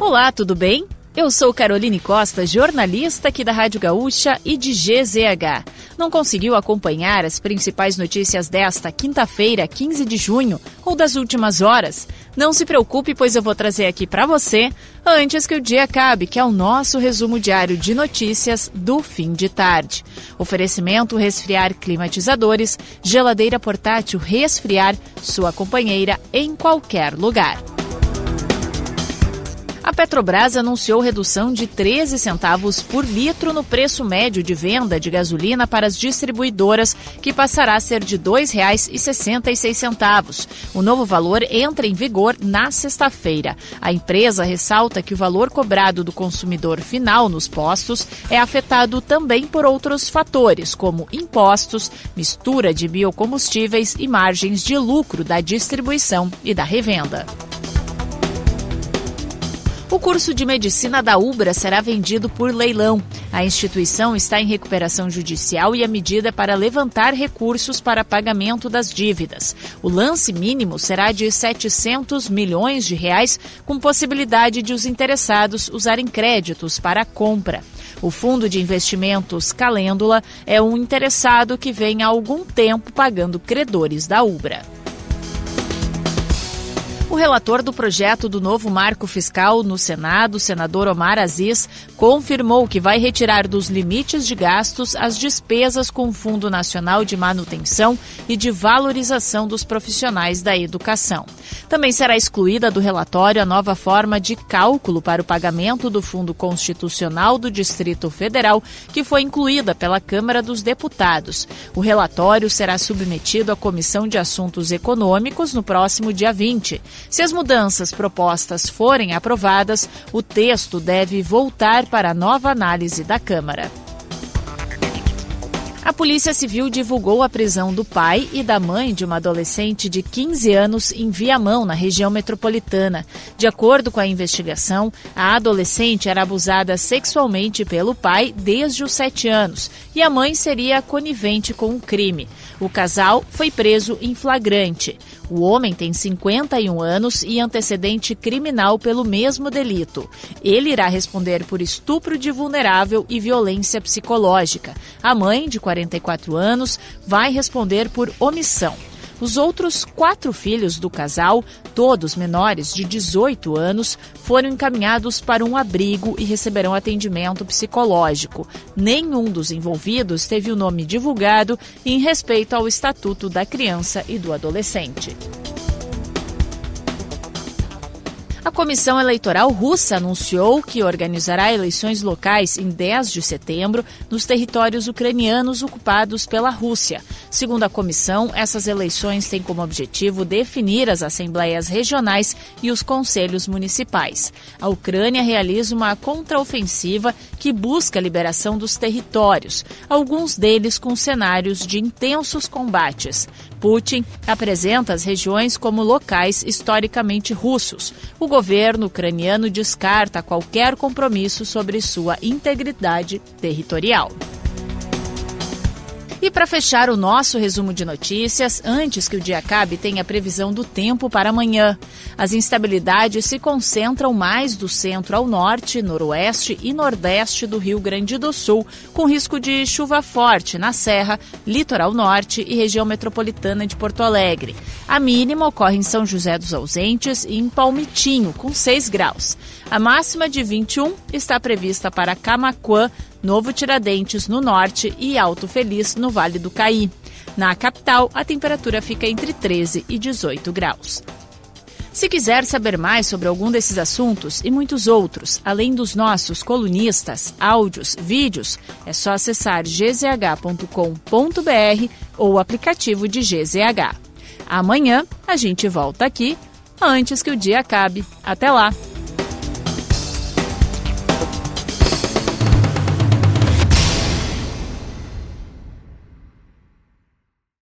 Olá, tudo bem? Eu sou Caroline Costa, jornalista aqui da Rádio Gaúcha e de GZH. Não conseguiu acompanhar as principais notícias desta quinta-feira, 15 de junho, ou das últimas horas? Não se preocupe, pois eu vou trazer aqui para você antes que o dia acabe, que é o nosso resumo diário de notícias do fim de tarde. Oferecimento resfriar climatizadores, geladeira portátil resfriar, sua companheira em qualquer lugar. A Petrobras anunciou redução de 13 centavos por litro no preço médio de venda de gasolina para as distribuidoras, que passará a ser de R$ 2,66. O novo valor entra em vigor na sexta-feira. A empresa ressalta que o valor cobrado do consumidor final nos postos é afetado também por outros fatores, como impostos, mistura de biocombustíveis e margens de lucro da distribuição e da revenda. O curso de medicina da Ubra será vendido por leilão. A instituição está em recuperação judicial e a medida é para levantar recursos para pagamento das dívidas. O lance mínimo será de 700 milhões de reais, com possibilidade de os interessados usarem créditos para a compra. O fundo de investimentos Calêndula é um interessado que vem há algum tempo pagando credores da Ubra. O relator do projeto do novo marco fiscal no Senado, senador Omar Aziz, confirmou que vai retirar dos limites de gastos as despesas com o Fundo Nacional de Manutenção e de Valorização dos Profissionais da Educação. Também será excluída do relatório a nova forma de cálculo para o pagamento do Fundo Constitucional do Distrito Federal, que foi incluída pela Câmara dos Deputados. O relatório será submetido à Comissão de Assuntos Econômicos no próximo dia 20. Se as mudanças propostas forem aprovadas, o texto deve voltar para nova análise da Câmara. A Polícia Civil divulgou a prisão do pai e da mãe de uma adolescente de 15 anos em Viamão, na região metropolitana. De acordo com a investigação, a adolescente era abusada sexualmente pelo pai desde os 7 anos e a mãe seria conivente com o crime. O casal foi preso em flagrante. O homem tem 51 anos e antecedente criminal pelo mesmo delito. Ele irá responder por estupro de vulnerável e violência psicológica. A mãe, de 44 anos, vai responder por omissão. Os outros quatro filhos do casal, todos menores de 18 anos, foram encaminhados para um abrigo e receberão atendimento psicológico. Nenhum dos envolvidos teve o nome divulgado em respeito ao Estatuto da Criança e do Adolescente. A Comissão Eleitoral Russa anunciou que organizará eleições locais em 10 de setembro nos territórios ucranianos ocupados pela Rússia. Segundo a comissão, essas eleições têm como objetivo definir as assembleias regionais e os conselhos municipais. A Ucrânia realiza uma contraofensiva que busca a liberação dos territórios, alguns deles com cenários de intensos combates. Putin apresenta as regiões como locais historicamente russos. O governo ucraniano descarta qualquer compromisso sobre sua integridade territorial. E para fechar o nosso resumo de notícias, antes que o dia acabe, tem a previsão do tempo para amanhã. As instabilidades se concentram mais do centro ao norte, noroeste e nordeste do Rio Grande do Sul, com risco de chuva forte na Serra, Litoral Norte e região metropolitana de Porto Alegre. A mínima ocorre em São José dos Ausentes e em Palmitinho, com 6 graus. A máxima de 21 está prevista para Camacuã, Novo Tiradentes no norte e Alto Feliz no Vale do Caí. Na capital, a temperatura fica entre 13 e 18 graus. Se quiser saber mais sobre algum desses assuntos e muitos outros, além dos nossos colunistas, áudios, vídeos, é só acessar gzh.com.br ou o aplicativo de GZH. Amanhã a gente volta aqui antes que o dia acabe. Até lá!